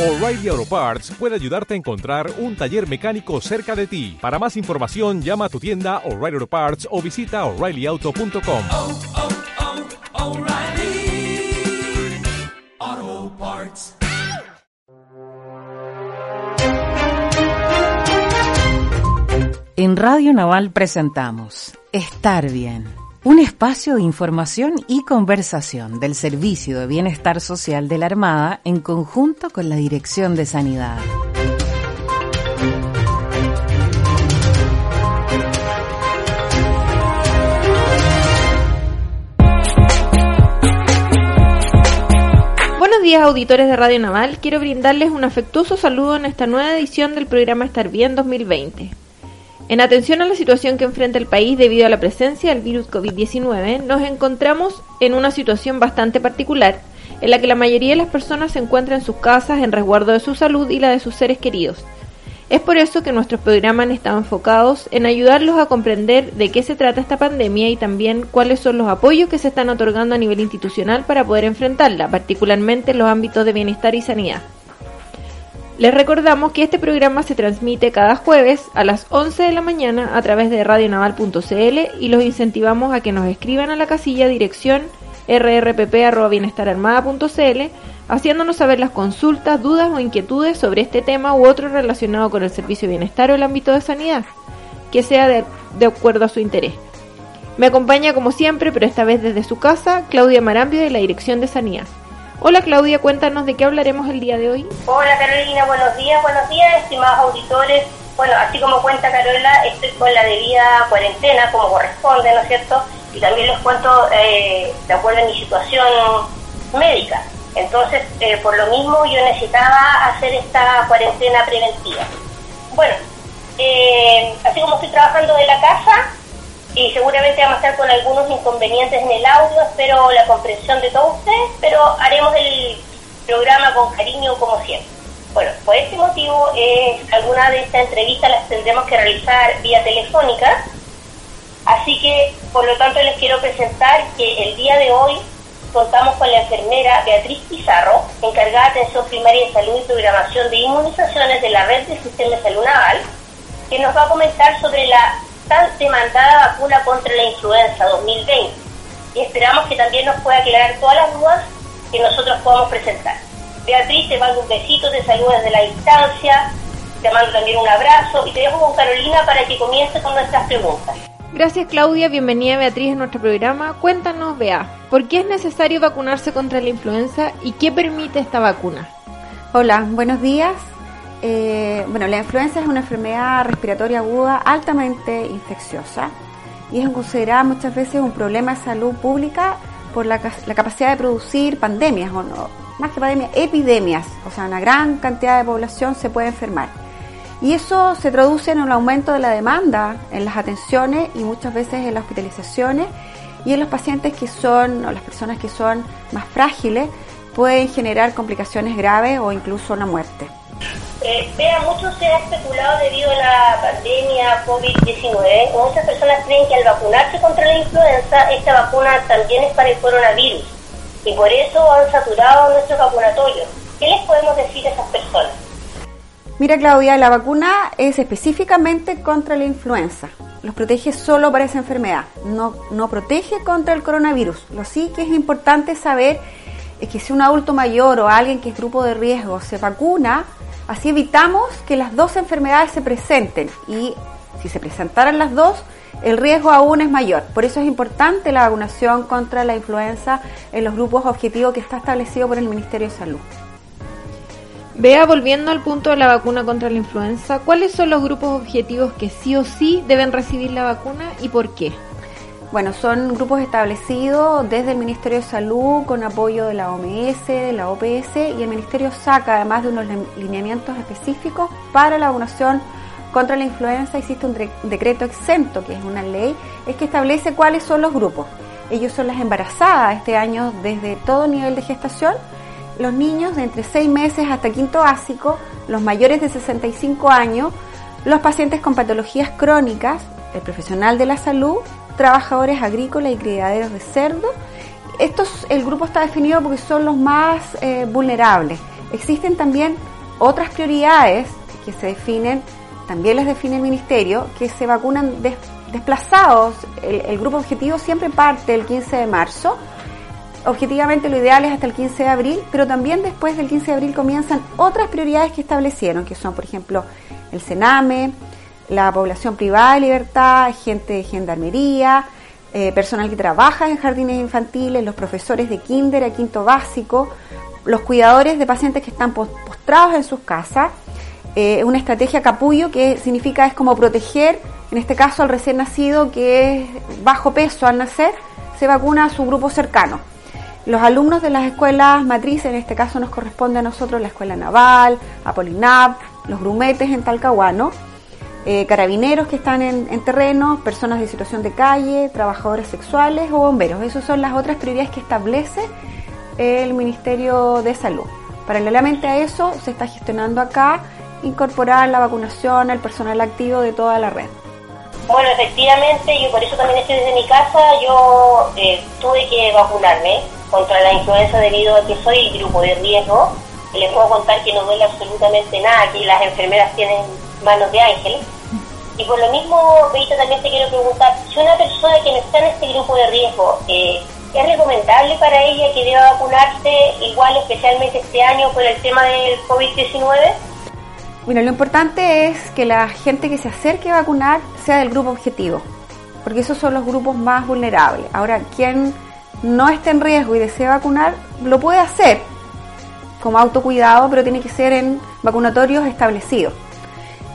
O'Reilly Auto Parts puede ayudarte a encontrar un taller mecánico cerca de ti. Para más información, llama a tu tienda O'Reilly Auto Parts o visita oreillyauto.com. oh, oh, Parts. En Radio Naval presentamos Estar Bien, un espacio de información y conversación del Servicio de Bienestar Social de la Armada en conjunto con la Dirección de Sanidad. Buenos días auditores de Radio Naval, quiero brindarles un afectuoso saludo en esta nueva edición del programa Estar Bien 2020. En atención a la situación que enfrenta el país debido a la presencia del virus COVID-19, nos encontramos en una situación bastante particular, en la que la mayoría de las personas se encuentran en sus casas en resguardo de su salud y la de sus seres queridos. Es por eso que nuestros programas han estado enfocados en ayudarlos a comprender de qué se trata esta pandemia y también cuáles son los apoyos que se están otorgando a nivel institucional para poder enfrentarla, particularmente en los ámbitos de bienestar y sanidad. Les recordamos que este programa se transmite cada jueves a las 11 de la mañana a través de radionaval.cl y los incentivamos a que nos escriban a la casilla dirección rrpp.bienestararmada.cl haciéndonos saber las consultas, dudas o inquietudes sobre este tema u otro relacionado con el servicio de bienestar o el ámbito de sanidad, que sea de, de acuerdo a su interés. Me acompaña como siempre, pero esta vez desde su casa, Claudia Marambio de la Dirección de Sanidad. Hola Claudia, cuéntanos de qué hablaremos el día de hoy. Hola Carolina, buenos días, buenos días, estimados auditores. Bueno, así como cuenta Carola, estoy con la debida cuarentena, como corresponde, ¿no es cierto? Y también les cuento eh, de acuerdo a mi situación médica. Entonces, eh, por lo mismo, yo necesitaba hacer esta cuarentena preventiva. Bueno, eh, así como estoy trabajando de la casa, y seguramente vamos a estar con algunos inconvenientes en el audio, espero la comprensión de todos ustedes, pero haremos el programa con cariño como siempre. Bueno, por este motivo, eh, algunas de estas entrevistas las tendremos que realizar vía telefónica, así que por lo tanto les quiero presentar que el día de hoy contamos con la enfermera Beatriz Pizarro, encargada de atención primaria de salud y programación de inmunizaciones de la red del sistema de salud naval, que nos va a comentar sobre la tan demandada vacuna contra la influenza 2020 y esperamos que también nos pueda aclarar todas las dudas que nosotros podamos presentar. Beatriz, te mando un besito, te saludo desde la distancia, te mando también un abrazo y te dejo con Carolina para que comience con nuestras preguntas. Gracias Claudia, bienvenida Beatriz a nuestro programa. Cuéntanos, Bea, ¿por qué es necesario vacunarse contra la influenza y qué permite esta vacuna? Hola, buenos días. Eh, bueno, la influenza es una enfermedad respiratoria aguda altamente infecciosa y es considerada muchas veces un problema de salud pública por la, capacidad de producir pandemias, o no, más que pandemias, epidemias. O sea, una gran cantidad de población se puede enfermar. Y eso se traduce en un aumento de la demanda en las atenciones y muchas veces en las hospitalizaciones y en los pacientes que son, o las personas que son más frágiles, pueden generar complicaciones graves o incluso la muerte. Eh, vea, mucho se ha especulado debido a la pandemia COVID-19. Muchas personas creen que al vacunarse contra la influenza, esta vacuna también es para el coronavirus. Y por eso han saturado nuestros vacunatorios. ¿Qué les podemos decir a esas personas? Mira Claudia, la vacuna es específicamente contra la influenza. Los protege solo para esa enfermedad, no, no protege contra el coronavirus. Lo sí que es importante saber es que si un adulto mayor o alguien que es grupo de riesgo se vacuna, así evitamos que las dos enfermedades se presenten y si se presentaran las dos, el riesgo aún es mayor. Por eso es importante la vacunación contra la influenza en los grupos objetivos que está establecido por el Ministerio de Salud. Vea, volviendo al punto de la vacuna contra la influenza, ¿cuáles son los grupos objetivos que sí o sí deben recibir la vacuna y por qué? Bueno, son grupos establecidos desde el Ministerio de Salud con apoyo de la OMS, de la OPS y el Ministerio saca además de unos lineamientos específicos para la vacunación contra la influenza. Existe un decreto exento, que es una ley, es que establece cuáles son los grupos. Ellos son las embarazadas este año desde todo nivel de gestación, los niños de entre 6 meses hasta quinto básico, los mayores de 65 años, los pacientes con patologías crónicas, el profesional de la salud, trabajadores agrícolas y criaderos de cerdo. Estos, el grupo está definido porque son los más eh, vulnerables Existen también otras prioridades que se definen, también las define el Ministerio, que se vacunan des- desplazados. El, el grupo objetivo siempre parte el 15 de marzo. Objetivamente lo ideal es hasta el 15 de abril, pero también después del 15 de abril comienzan otras prioridades que establecieron, que son, por ejemplo, el Sename, la población privada de libertad, gente de gendarmería, eh, personal que trabaja en jardines infantiles, los profesores de kinder a quinto básico, los cuidadores de pacientes que están pos- postrados en sus casas, eh, una estrategia capullo que significa es como proteger, en este caso al recién nacido que es bajo peso al nacer, se vacuna a su grupo cercano. Los alumnos de las escuelas matrices, en este caso nos corresponde a nosotros la Escuela Naval, Apolinap, los grumetes en Talcahuano, eh, carabineros que están en, en terreno, personas de situación de calle, trabajadores sexuales o bomberos. Esas son las otras prioridades que establece el Ministerio de Salud. Paralelamente a eso, se está gestionando acá incorporar la vacunación al personal activo de toda la red. Bueno, efectivamente, yo por eso también estoy desde mi casa. Yo eh, tuve que vacunarme contra la influenza debido a que soy grupo de riesgo. Les puedo contar que no duele absolutamente nada, que las enfermeras tienen manos de ángel. Y por lo mismo, Beita, también te quiero preguntar, si una persona que no está en este grupo de riesgo, eh, ¿es recomendable para ella que deba vacunarse igual, especialmente este año por el tema del COVID-19? Mira, lo importante es que la gente que se acerque a vacunar sea del grupo objetivo, porque esos son los grupos más vulnerables. Ahora, quien no esté en riesgo y desea vacunar, lo puede hacer como autocuidado, pero tiene que ser en vacunatorios establecidos.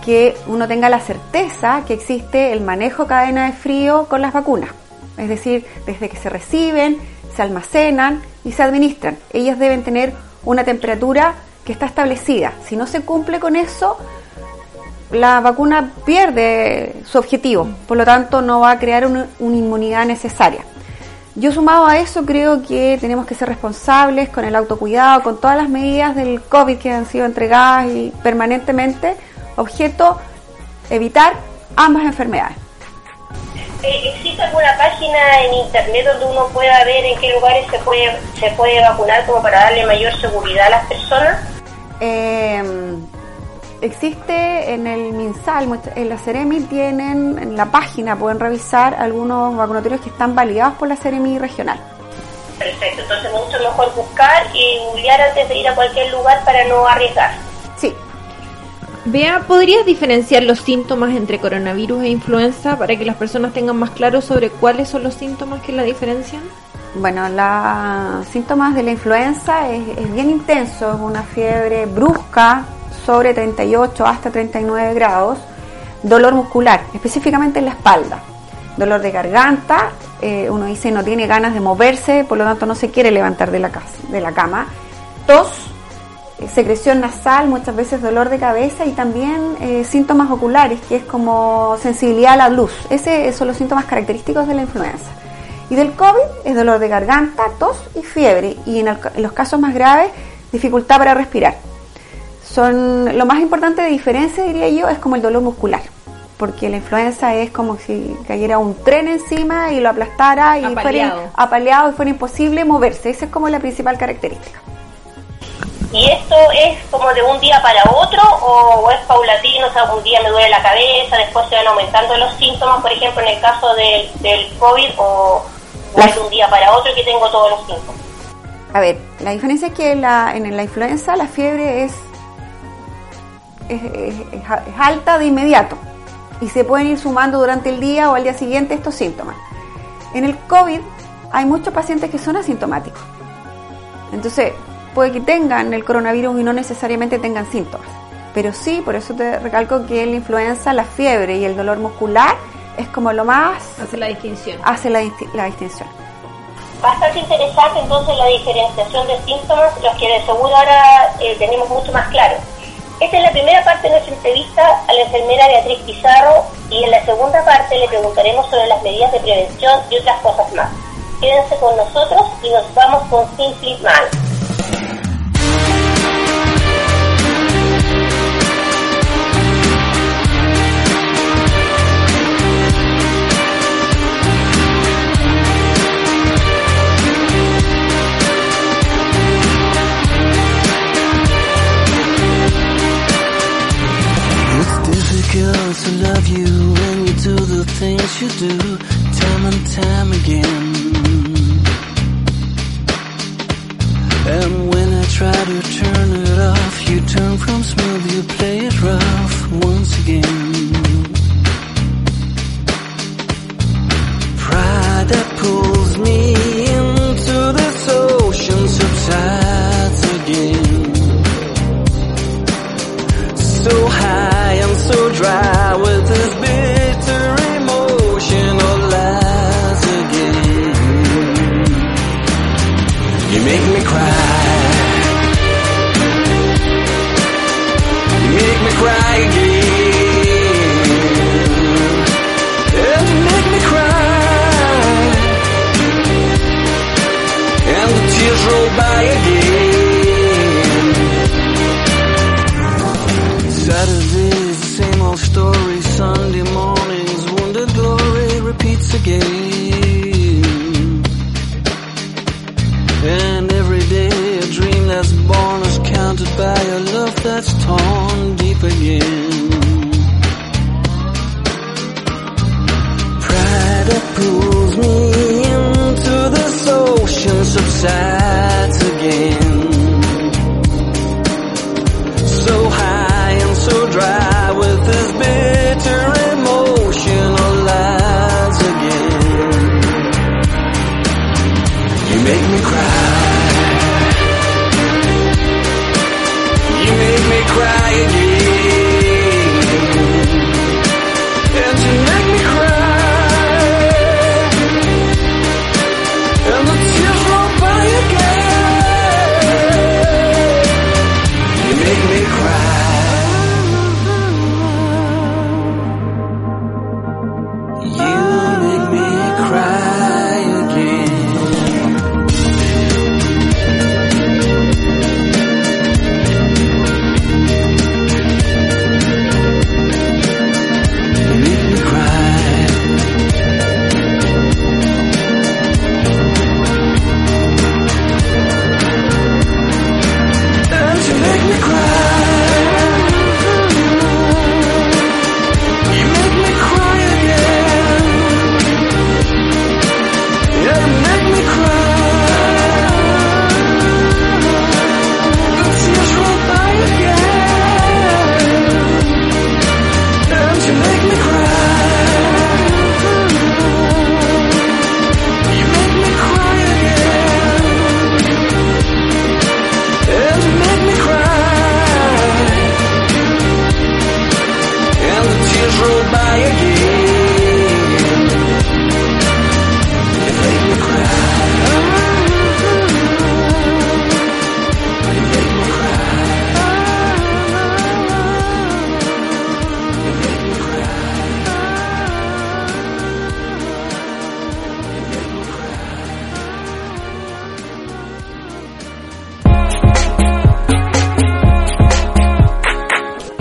Que uno tenga la certeza que existe el manejo cadena de frío con las vacunas. Es decir, desde que se reciben, se almacenan y se administran. Ellas deben tener una temperatura que está establecida. Si no se cumple con eso, la vacuna pierde su objetivo. Por lo tanto, no va a crear una, inmunidad necesaria. Yo sumado a eso creo que tenemos que ser responsables con el autocuidado, con todas las medidas del COVID que han sido entregadas y permanentemente, objeto evitar ambas enfermedades. Eh, ¿Existe alguna página en internet donde uno pueda ver en qué lugares se puede, se puede vacunar como para darle mayor seguridad a las personas? Eh, existe en el MinSal, en la Ceremi tienen en la página, pueden revisar algunos vacunatorios que están validados por la Ceremi regional. Perfecto, entonces mucho mejor buscar y googlear antes de ir a cualquier lugar para no arriesgar. Vea, ¿podrías diferenciar los síntomas entre coronavirus e influenza para que las personas tengan más claro sobre cuáles son los síntomas que la diferencian? Bueno, los síntomas de la influenza es, bien intenso, es una fiebre brusca sobre 38 hasta 39 grados, dolor muscular, específicamente en la espalda, dolor de garganta, eh, uno dice no tiene ganas de moverse, por lo tanto no se quiere levantar de la, casa, de la cama, tos, secreción nasal, muchas veces dolor de cabeza y también eh, síntomas oculares, que es como sensibilidad a la luz. Ese- Esos son los síntomas característicos de la influenza. Y del COVID es dolor de garganta, tos y fiebre. Y en, el- en los casos más graves, dificultad para respirar. Son lo más importante de diferencia, diría yo, es como el dolor muscular. Porque la influenza es como si cayera un tren encima y lo aplastara y Apaleado. fuera apaleado y fuera imposible moverse. Esa es como la principal característica. ¿Y esto es como de un día para otro o, es paulatino? O sea, un día me duele la cabeza, después se van aumentando los síntomas, por ejemplo, en el caso del, del COVID, o, o es de un día para otro que tengo todos los síntomas. A ver, la diferencia es que la, en la influenza la fiebre es, es alta de inmediato y se pueden ir sumando durante el día o al día siguiente estos síntomas. En el COVID hay muchos pacientes que son asintomáticos. Entonces, puede que tengan el coronavirus y no necesariamente tengan síntomas. Pero sí, por eso te recalco que la influenza la fiebre y el dolor muscular es como lo más Hace la distinción. hace la, la distinción. Bastante interesante entonces la diferenciación de síntomas, los que de seguro ahora eh, tenemos mucho más claro. Esta es la primera parte de nuestra entrevista a la enfermera Beatriz Pizarro y en la segunda parte le preguntaremos sobre las medidas de prevención y otras cosas más. Quédense con nosotros y nos vamos con Simply Man. you do time and time again. And when I try to turn it off, you turn from smooth, you play it rough.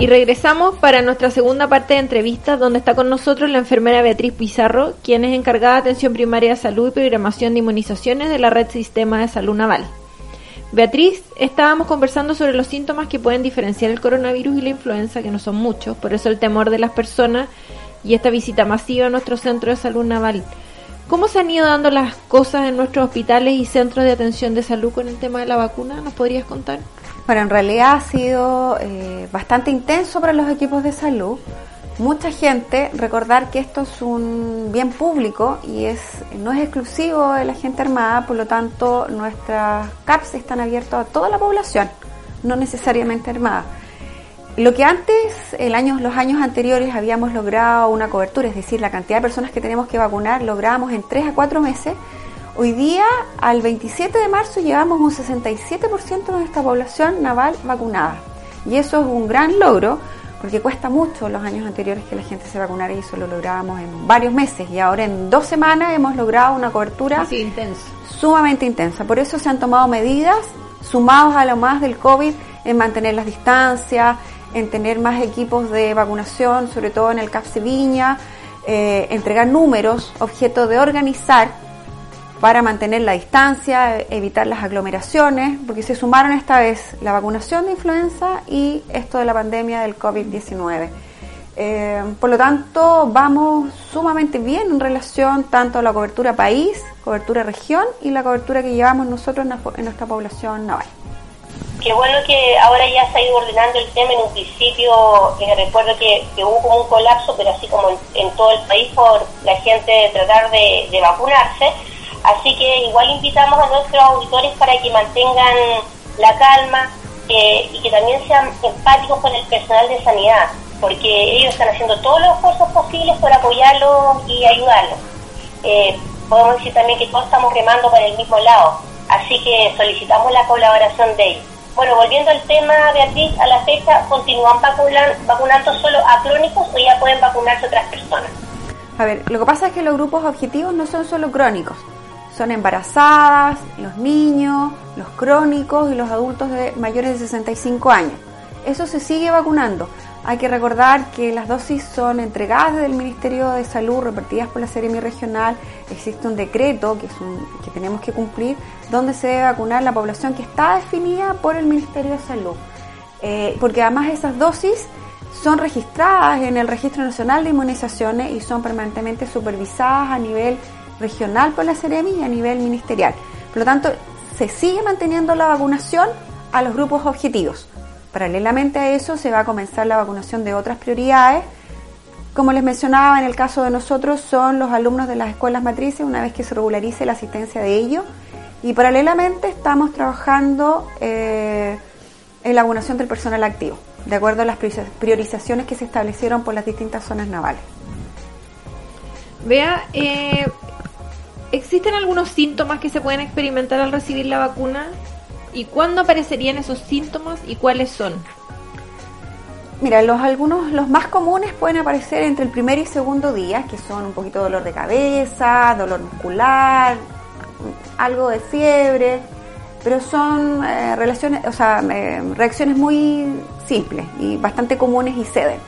Y regresamos para nuestra segunda parte de entrevistas, donde está con nosotros la enfermera Beatriz Pizarro, quien es encargada de atención primaria de salud y programación de inmunizaciones de la Red Sistema de Salud Naval. Beatriz, estábamos conversando sobre los síntomas que pueden diferenciar el coronavirus y la influenza, que no son muchos, por eso el temor de las personas y esta visita masiva a nuestro centro de salud naval. ¿Cómo se han ido dando las cosas en nuestros hospitales y centros de atención de salud con el tema de la vacuna? ¿Nos podrías contar? Bueno, en realidad ha sido eh, bastante intenso para los equipos de salud. Mucha gente, recordar que esto es un bien público y es no es exclusivo de la gente armada, por lo tanto nuestras CAPS están abiertas a toda la población, no necesariamente armada. Lo que antes, el año, los años anteriores, habíamos logrado una cobertura, es decir, la cantidad de personas que tenemos que vacunar, logramos en 3 a 4 meses. Hoy día, al 27 de marzo, llevamos un 67% de nuestra población naval vacunada. Y eso es un gran logro, porque cuesta mucho los años anteriores que la gente se vacunara y eso lo lográbamos en varios meses. Y ahora en dos semanas hemos logrado una cobertura Así sumamente intensa. Por eso se han tomado medidas sumados a lo más del COVID en mantener las distancias, en tener más equipos de vacunación, sobre todo en el CAPS Viña, eh, entregar números, objeto de organizar para mantener la distancia, evitar las aglomeraciones, porque se sumaron esta vez la vacunación de influenza y esto de la pandemia del COVID-19. Eh, por lo tanto, vamos sumamente bien en relación tanto a la cobertura país, cobertura región y la cobertura que llevamos nosotros en, la- en nuestra población naval. Qué bueno que ahora ya se ha ido ordenando el tema. En un principio, eh, recuerdo que, que hubo como un colapso, pero así como en, en todo el país, por la gente tratar de, de vacunarse. Así que igual invitamos a nuestros auditores para que mantengan la calma, eh, y que también sean empáticos con el personal de sanidad, porque ellos están haciendo todos los esfuerzos posibles por apoyarlos y ayudarlos. Eh, podemos decir también que todos estamos remando para el mismo lado, así que solicitamos la colaboración de ellos. Bueno, volviendo al tema, Beatriz, a la fecha, ¿continúan vacunan- vacunando solo a crónicos o ya pueden vacunarse otras personas? A ver, lo que pasa es que los grupos objetivos no son solo crónicos, son embarazadas, los niños, los crónicos y los adultos de mayores de 65 años. Eso se sigue vacunando. Hay que recordar que las dosis son entregadas desde el Ministerio de Salud, repartidas por la Seremi Regional. Existe un decreto que, es un- que tenemos que cumplir, donde se debe vacunar la población que está definida por el Ministerio de Salud. Eh, porque además esas dosis son registradas en el Registro Nacional de Inmunizaciones y son permanentemente supervisadas a nivel regional por la Ceremi y a nivel ministerial. Por lo tanto, se sigue manteniendo la vacunación a los grupos objetivos. Paralelamente a eso, se va a comenzar la vacunación de otras prioridades. Como les mencionaba, en el caso de nosotros son los alumnos de las escuelas matrices, una vez que se regularice la asistencia de ellos. Y paralelamente estamos trabajando eh, en la vacunación del personal activo, de acuerdo a las prioriza- priorizaciones que se establecieron por las distintas zonas navales. Vea, eh, ¿existen algunos síntomas que se pueden experimentar al recibir la vacuna? ¿Y cuándo aparecerían esos síntomas y cuáles son? Mira, los algunos, los más comunes pueden aparecer entre el primer y segundo día, que son un poquito dolor de cabeza, dolor muscular, algo de fiebre, pero son eh, relaciones, o sea, eh, reacciones muy simples y bastante comunes y ceden.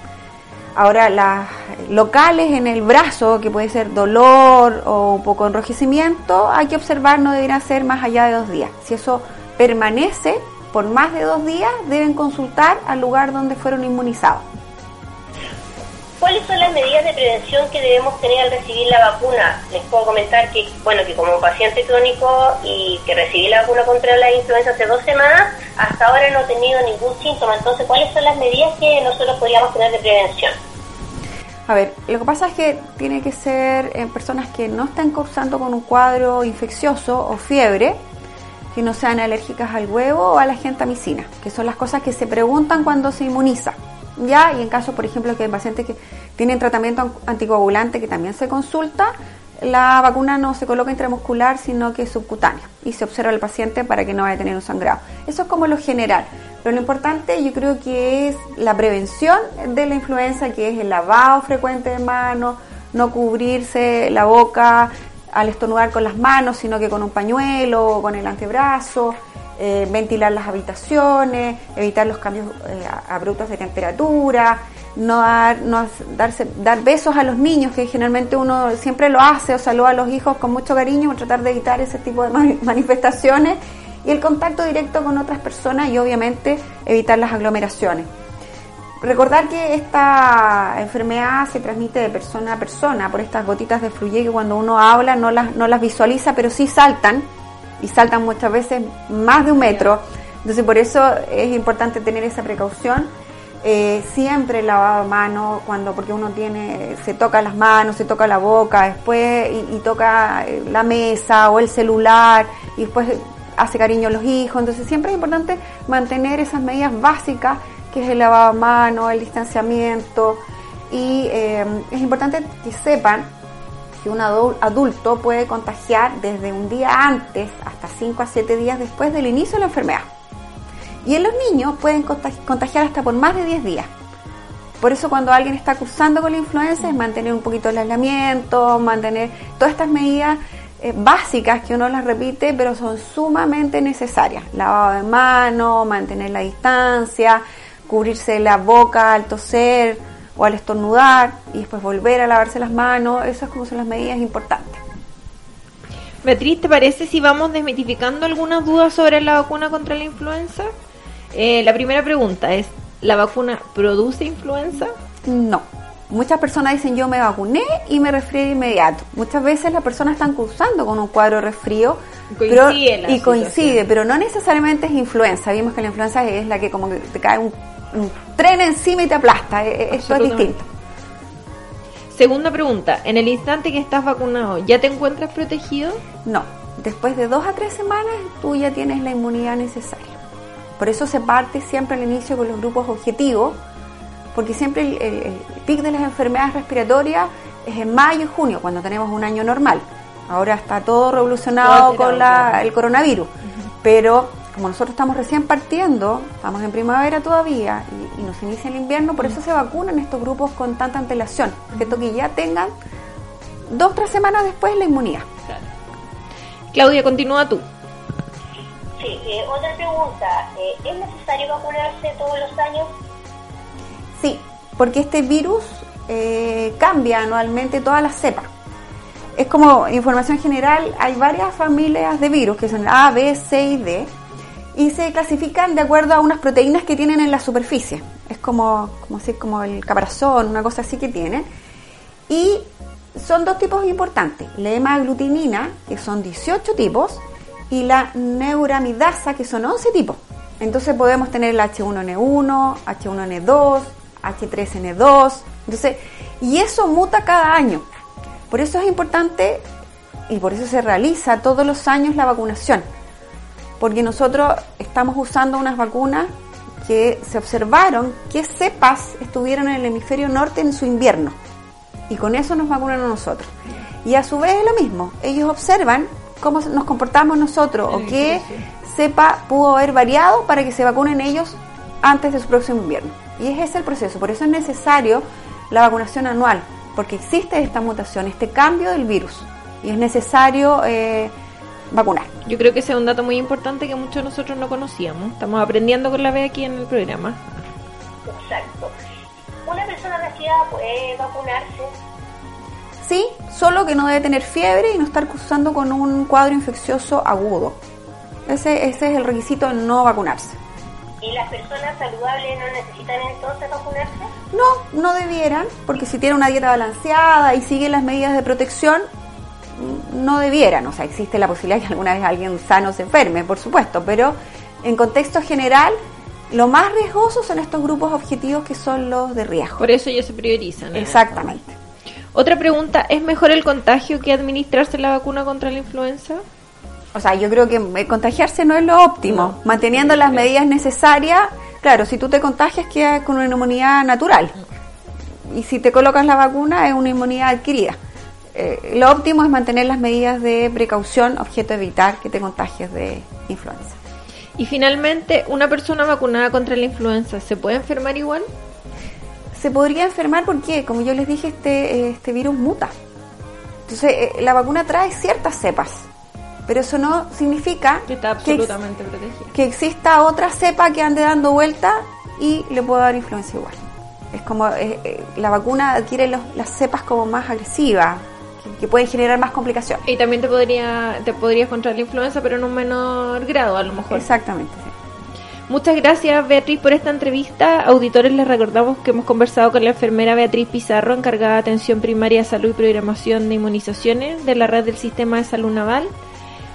Ahora, las locales en el brazo, que puede ser dolor o un poco enrojecimiento, hay que observar, no deberán ser más allá de dos días. Si eso permanece por más de dos días, deben consultar al lugar donde fueron inmunizados. ¿Cuáles son las medidas de prevención que debemos tener al recibir la vacuna? Les puedo comentar que, bueno, que como paciente crónico y que recibí la vacuna contra la influenza hace dos semanas, hasta ahora no he tenido ningún síntoma. Entonces, ¿cuáles son las medidas que nosotros podríamos tener de prevención? A ver, lo que pasa es que tiene que ser en personas que no estén cursando con un cuadro infeccioso o fiebre, que no sean alérgicas al huevo o a la gentamicina, que son las cosas que se preguntan cuando se inmuniza. Ya, y en caso, por ejemplo, que hay pacientes que tienen tratamiento an- anticoagulante que también se consulta, la vacuna no se coloca intramuscular, sino que subcutánea y se observa al paciente para que no vaya a tener un sangrado. Eso es como lo general. Pero lo importante yo creo que es la prevención de la influenza, que es el lavado frecuente de manos, no cubrirse la boca al estornudar con las manos, sino que con un pañuelo o con el antebrazo, eh, ventilar las habitaciones, evitar los cambios eh, abruptos de temperatura, no, dar, no darse, dar besos a los niños, que generalmente uno siempre lo hace, o saluda a los hijos con mucho cariño, tratar de evitar ese tipo de mani- manifestaciones, y el contacto directo con otras personas y obviamente evitar las aglomeraciones. Recordar que esta enfermedad se transmite de persona a persona por estas gotitas de fluye que cuando uno habla no las, no las visualiza, pero sí saltan y saltan muchas veces más de un metro. Entonces por eso es importante tener esa precaución. Eh, siempre lavado de manos cuando porque uno tiene se toca las manos se toca la boca después y, y toca eh, la mesa o el celular y después hace cariño a los hijos entonces siempre es importante mantener esas medidas básicas que es el lavado de manos el distanciamiento y eh, es importante que sepan que un adu- adulto puede contagiar desde un día antes hasta 5 a 7 días después del inicio de la enfermedad. Y en los niños pueden contag- contagiar hasta por más de 10 días. Por eso cuando alguien está cursando con la influenza es mantener un poquito el aislamiento, mantener todas estas medidas eh, básicas que uno las repite, pero son sumamente necesarias. Lavado de manos, mantener la distancia, cubrirse la boca al toser o al estornudar y después volver a lavarse las manos. Esas como son las medidas importantes. Beatriz, ¿te parece si vamos desmitificando algunas dudas sobre la vacuna contra la influenza? Eh, la primera pregunta es, ¿la vacuna produce influenza? No. Muchas personas dicen yo me vacuné y me resfrié de inmediato. Muchas veces las personas están cursando con un cuadro de resfrío pero- y coincide, pero no necesariamente es influenza. Vimos que la influenza es la que como que te cae un, un tren encima y te aplasta. E- e- Esto es distinto. Segunda pregunta, en el instante que estás vacunado, ¿ya te encuentras protegido? No. Después de dos a tres semanas tú ya tienes la inmunidad necesaria. Por eso se parte siempre al inicio con los grupos objetivos, porque siempre el, el- el pic de las enfermedades respiratorias es en mayo y junio, cuando tenemos un año normal. Ahora está todo revolucionado Todo con la- el coronavirus, pero como nosotros estamos recién partiendo, estamos en primavera todavía y, y nos inicia el invierno, por eso se vacunan estos grupos con tanta antelación, que ya tengan dos o tres semanas después la inmunidad. Claudia, continúa tú. Sí, eh, otra pregunta. eh, ¿Es necesario vacunarse todos los años? Sí, porque este virus eh, cambia anualmente todas las cepas. Es como información general, hay varias familias de virus que son A, B, C y D y se clasifican de acuerdo a unas proteínas que tienen en la superficie. Es como, como, si- como el caparazón, una cosa así que tienen. Y son dos tipos importantes, la hemaglutinina, que son 18 tipos, y la neuramidasa, que son 11 tipos. Entonces podemos tener el H1N1, H1N2, H3N2, entonces, y eso muta cada año. Por eso es importante y por eso se realiza todos los años la vacunación, porque nosotros estamos usando unas vacunas que se observaron qué cepas estuvieron en el hemisferio norte en su invierno y con eso nos vacunan a nosotros. Y a su vez es lo mismo, ellos observan cómo nos comportamos nosotros o qué cepa pudo haber variado para que se vacunen ellos antes de su próximo invierno. Y es ese el proceso, por eso es necesario la vacunación anual, porque existe esta mutación, este cambio del virus, y es necesario eh, vacunar. Yo creo que ese es un dato muy importante que muchos de nosotros no conocíamos. Estamos aprendiendo con la B aquí en el programa. Exacto. ¿Una persona resfriada puede vacunarse? Sí, solo que no debe tener fiebre y no estar cursando con un cuadro infeccioso agudo. Ese, ese es el requisito de no vacunarse. ¿Y las personas saludables no necesitan entonces vacunarse? No, no debieran, porque si tiene una dieta balanceada y sigue las medidas de protección, no debieran. O sea, existe la posibilidad que alguna vez alguien sano se enferme, por supuesto, pero en contexto general, lo más riesgoso son estos grupos objetivos que son los de riesgo. Por eso ya se priorizan. ¿eh? Exactamente. Otra pregunta, ¿es mejor el contagio que administrarse la vacuna contra la influenza? O sea, yo creo que eh, contagiarse no es lo óptimo. No. Manteniendo las medidas necesarias, claro, si tú te contagias quedas con una inmunidad natural. Y si te colocas la vacuna es una inmunidad adquirida. Eh, lo óptimo es mantener las medidas de precaución, objeto de evitar que te contagies de influenza. Y finalmente, ¿una persona vacunada contra la influenza se puede enfermar igual? Se podría enfermar porque, como yo les dije, este, este virus muta. Entonces, eh, la vacuna trae ciertas cepas, pero eso no significa Que está que ex- absolutamente protegida. que exista otra cepa que ande dando vuelta y le pueda dar influencia igual. Es como eh, eh, la vacuna adquiere los- las cepas como más agresivas, que, que pueden generar más complicaciones. Y también te podría te podrías contraer la influenza, pero en un menor grado a lo mejor. Exactamente. sí. Muchas gracias Beatriz por esta entrevista. Auditores les recordamos que hemos conversado con la enfermera Beatriz Pizarro, encargada de atención primaria, salud y programación de inmunizaciones de la red del Sistema de Salud Naval.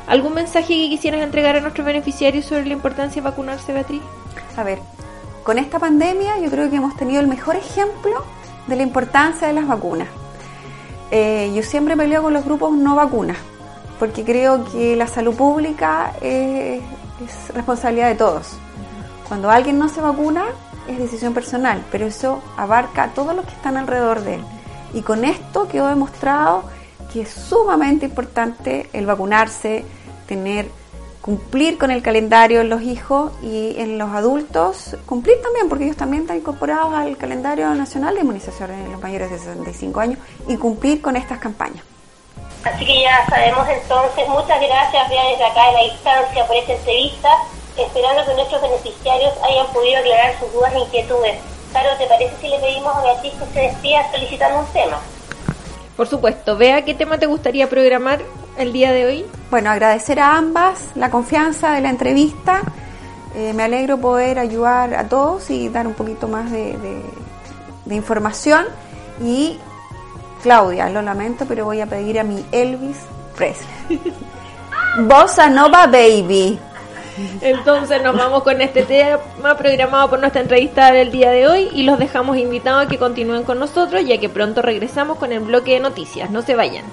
¿Algún mensaje que quisieras entregar a nuestros beneficiarios sobre la importancia de vacunarse, Beatriz? A ver, con esta pandemia yo creo que hemos tenido el mejor ejemplo de la importancia de las vacunas. Eh, yo siempre peleo con los grupos no vacunas, porque creo que la salud pública es, es responsabilidad de todos. Cuando alguien no se vacuna es decisión personal, pero eso abarca a todos los que están alrededor de él. Y con esto quedó demostrado que es sumamente importante el vacunarse, tener cumplir con el calendario en los hijos y en los adultos cumplir también, porque ellos también están incorporados al calendario nacional de inmunización en los mayores de 65 años y cumplir con estas campañas. Así que ya sabemos entonces, muchas gracias desde acá en la distancia por esta entrevista, esperando que nuestros beneficiarios hayan podido aclarar sus dudas e inquietudes. Caro, ¿te parece si le pedimos a Beatriz que se despida solicitando un tema? Por supuesto, vea qué tema te gustaría programar el día de hoy. Bueno, agradecer a ambas la confianza de la entrevista. Eh, me alegro poder ayudar a todos y dar un poquito más de, de- de información. Y Claudia, lo lamento, pero voy a pedir a mi Elvis Presley. Bossa Nova Baby. Entonces nos vamos con este tema programado por nuestra entrevista del día de hoy y los dejamos invitados a que continúen con nosotros ya que pronto regresamos con el bloque de noticias. No se vayan.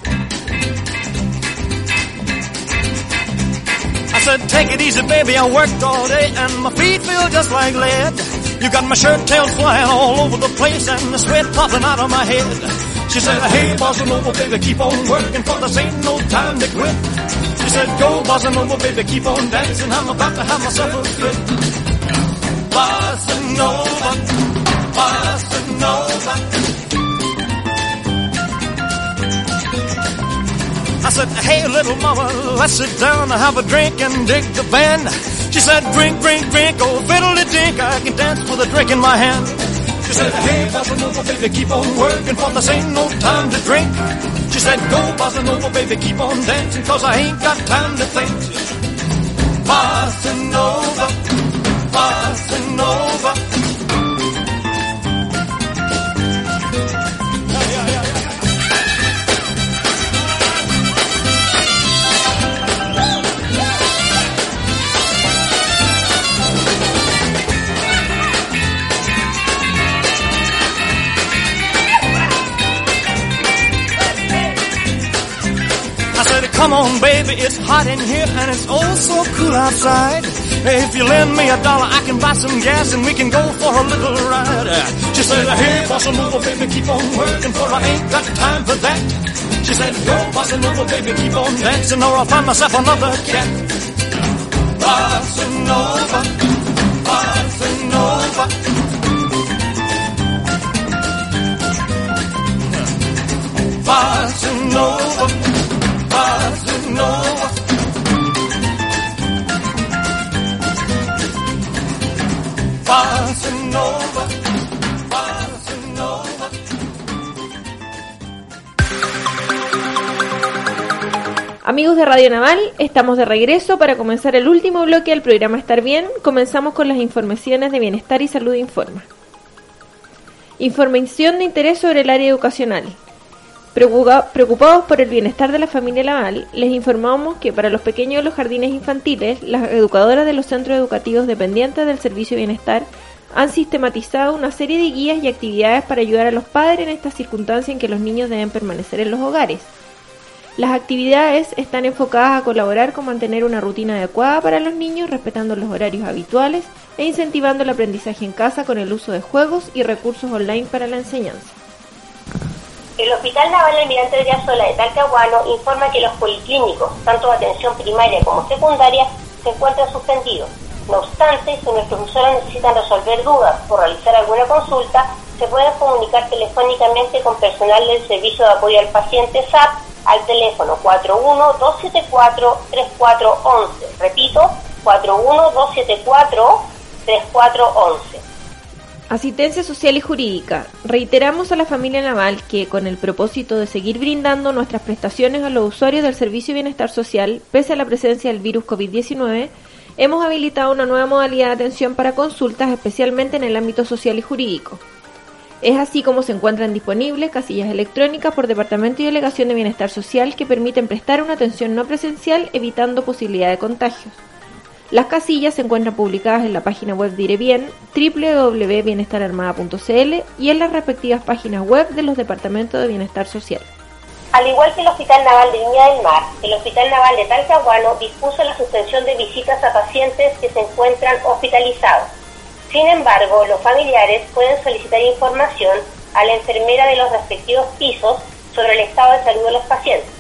You got my flying all over the place and the sweat popping out of my head. She said, hey, bossa nova, baby, keep on working for this ain't no time to quit. She said, go, bossa nova, baby, keep on dancing, I'm about to have myself a fit. Bossa nova, bossa nova. I said, hey little mama, let's sit down and have a drink and dig the band. She said, drink, drink, drink, oh fiddly dink, I can dance with a drink in my hand. She said, hey bossa nova, baby, keep on working for this ain't no time to drink. She said, go bossa nova, baby, keep on dancing cause I ain't got time to think. Bossa nova, bossa nova. Come on, baby, it's hot in here and it's oh so cool outside. If you lend me a dollar, I can buy some gas and we can go for a little ride. She said, hey, bossa nova, baby, keep on working for I ain't got time for that. She said, go, bossa nova, baby, keep on dancing or I'll find myself another cat. Bossa nova, bossa nova. Bossa nova, Amigos de Radio Naval, estamos de regreso para comenzar el último bloque del programa Estar Bien. Comenzamos con las informaciones de Bienestar y Salud Informa. Información de interés sobre el área educacional. Preocupa- Preocupados por el bienestar de la familia Laval, les informamos que para los pequeños de los jardines infantiles, las educadoras de los centros educativos dependientes del Servicio de Bienestar han sistematizado una serie de guías y actividades para ayudar a los padres en esta circunstancia en que los niños deben permanecer en los hogares. Las actividades están enfocadas a colaborar con mantener una rutina adecuada para los niños, respetando los horarios habituales e incentivando el aprendizaje en casa con el uso de juegos y recursos online para la enseñanza. El Hospital Naval Almirante Driazola de Talcahuano informa que los policlínicos, tanto de atención primaria como secundaria, se encuentran suspendidos. No obstante, si nuestros usuarios necesitan resolver dudas o realizar alguna consulta, se pueden comunicar telefónicamente con personal del Servicio de Apoyo al Paciente SAP al teléfono 41-274-3411. Repito, 41-274-3411. Asistencia social y jurídica. Reiteramos a la familia naval que, con el propósito de seguir brindando nuestras prestaciones a los usuarios del Servicio de Bienestar Social, pese a la presencia del virus COVID-19, hemos habilitado una nueva modalidad de atención para consultas, especialmente en el ámbito social y jurídico. Es así como se encuentran disponibles casillas electrónicas por Departamento y Delegación de Bienestar Social que permiten prestar una atención no presencial evitando posibilidad de contagios. Las casillas se encuentran publicadas en la página web de www.bienestararmada.cl y en las respectivas páginas web de los departamentos de bienestar social. Al igual que el Hospital Naval de Viña del Mar, el Hospital Naval de Talcahuano dispuso la suspensión de visitas a pacientes que se encuentran hospitalizados. Sin embargo, los familiares pueden solicitar información a la enfermera de los respectivos pisos sobre el estado de salud de los pacientes.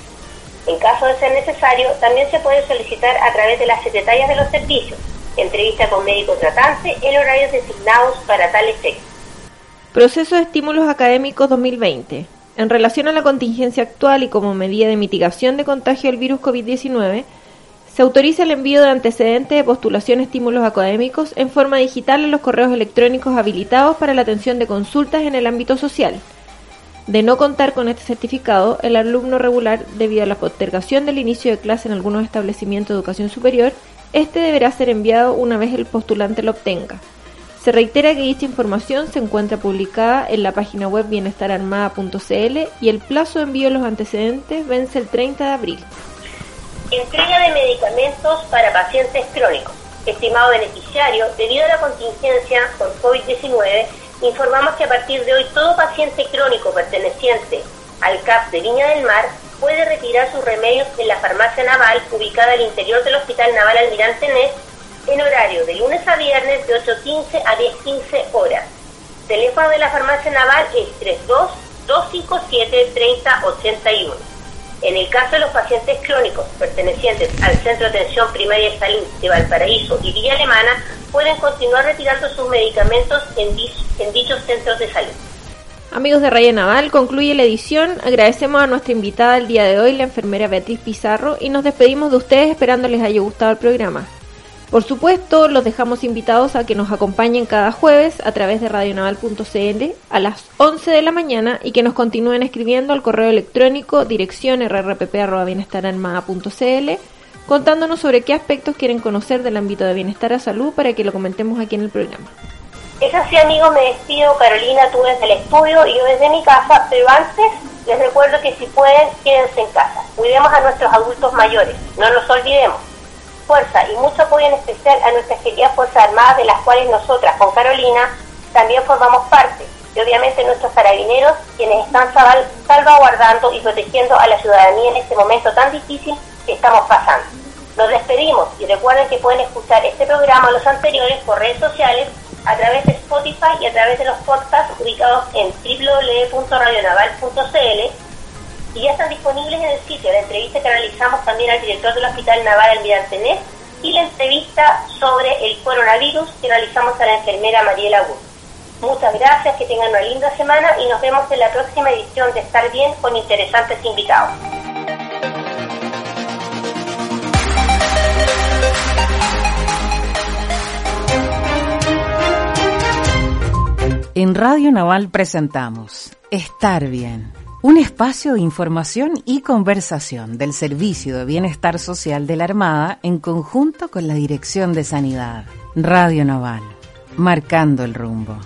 En caso de ser necesario, también se puede solicitar a través de las secretarias de los servicios, entrevista con médico tratante en horarios designados para tal efecto. Proceso de estímulos académicos 2020. En relación a la contingencia actual y como medida de mitigación de contagio del virus COVID-19, se autoriza el envío de antecedentes de postulación a estímulos académicos en forma digital en los correos electrónicos habilitados para la atención de consultas en el ámbito social. De no contar con este certificado, el alumno regular, debido a la postergación del inicio de clase en algunos establecimientos de educación superior, este deberá ser enviado una vez el postulante lo obtenga. Se reitera que dicha información se encuentra publicada en la página web bienestararmada.cl y el plazo de envío de los antecedentes vence el 30 de abril. Entrega de medicamentos para pacientes crónicos. Estimado beneficiario, debido a la contingencia por COVID-19, informamos que a partir de hoy todo paciente crónico perteneciente al CAP de Viña del Mar puede retirar sus remedios en la farmacia naval ubicada al interior del Hospital Naval Almirante Nes en horario de lunes a viernes de 8.15 a 10.15 horas. Teléfono de la farmacia naval es 32-257-3081. En el caso de los pacientes crónicos pertenecientes al Centro de Atención Primaria de Salud de Valparaíso y Villa Alemana, pueden continuar retirando sus medicamentos en, en dichos centros de salud. Amigos de Raya Naval, concluye la edición. Agradecemos a nuestra invitada el día de hoy, la enfermera Beatriz Pizarro, y nos despedimos de ustedes esperando les haya gustado el programa. Por supuesto, los dejamos invitados a que nos acompañen cada jueves a través de radionaval.cl a las 11 de la mañana y que nos continúen escribiendo al correo electrónico dirección rrpp.bienestararmada.cl contándonos sobre qué aspectos quieren conocer del ámbito de bienestar a salud para que lo comentemos aquí en el programa. Es así amigos, me despido. Carolina, tú desde el estudio y yo desde mi casa, pero antes les recuerdo que si pueden, quédense en casa. Cuidemos a nuestros adultos mayores, no nos olvidemos fuerza y mucho apoyo en especial a nuestras queridas Fuerzas Armadas, de las cuales nosotras, con Carolina, también formamos parte. Y obviamente nuestros carabineros, quienes están salvaguardando y protegiendo a la ciudadanía en este momento tan difícil que estamos pasando. Nos despedimos y recuerden que pueden escuchar este programa los anteriores por redes sociales a través de Spotify y a través de los podcasts ubicados en www.radionaval.cl y ya están disponibles en el sitio la entrevista que realizamos también al director del Hospital Naval Almirante Nes y la entrevista sobre el coronavirus que realizamos a la enfermera Mariela Wood. Muchas gracias, que tengan una linda semana y nos vemos en la próxima edición de Estar Bien con interesantes invitados. En Radio Naval presentamos Estar Bien un espacio de información y conversación del Servicio de Bienestar Social de la Armada en conjunto con la Dirección de Sanidad. Radio Naval, marcando el rumbo.